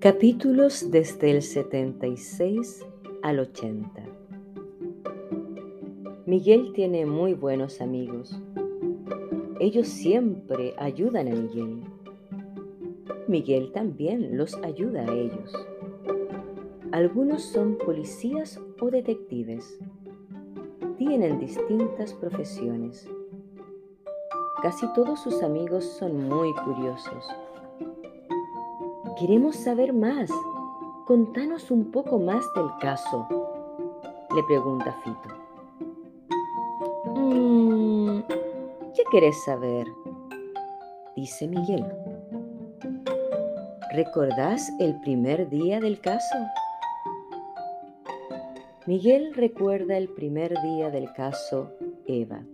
Capítulos desde el 76 al 80. Miguel tiene muy buenos amigos. Ellos siempre ayudan a Miguel. Miguel también los ayuda a ellos. Algunos son policías o detectives. Tienen distintas profesiones. Casi todos sus amigos son muy curiosos Queremos saber más. Contanos un poco más del caso, le pregunta Fito. Mm, ¿Qué querés saber? dice Miguel. ¿Recordás el primer día del caso? Miguel recuerda el primer día del caso Eva.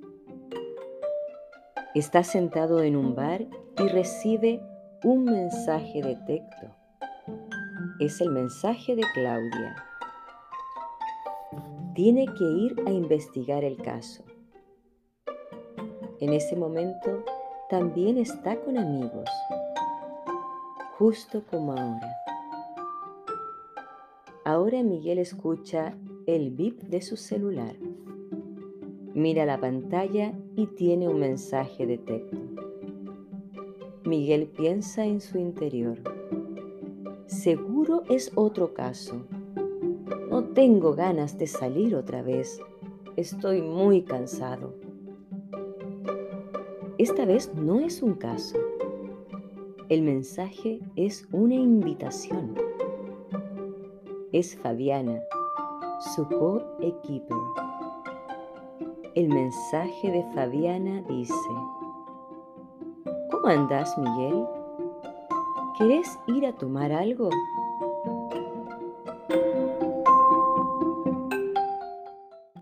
Está sentado en un bar y recibe un mensaje de texto. Es el mensaje de Claudia. Tiene que ir a investigar el caso. En ese momento también está con amigos, justo como ahora. Ahora Miguel escucha el bip de su celular. Mira la pantalla y tiene un mensaje de texto. Miguel piensa en su interior. Seguro es otro caso. No tengo ganas de salir otra vez. Estoy muy cansado. Esta vez no es un caso. El mensaje es una invitación. Es Fabiana, su co-equiper. El mensaje de Fabiana dice, ¿Cómo andás, Miguel? ¿Querés ir a tomar algo?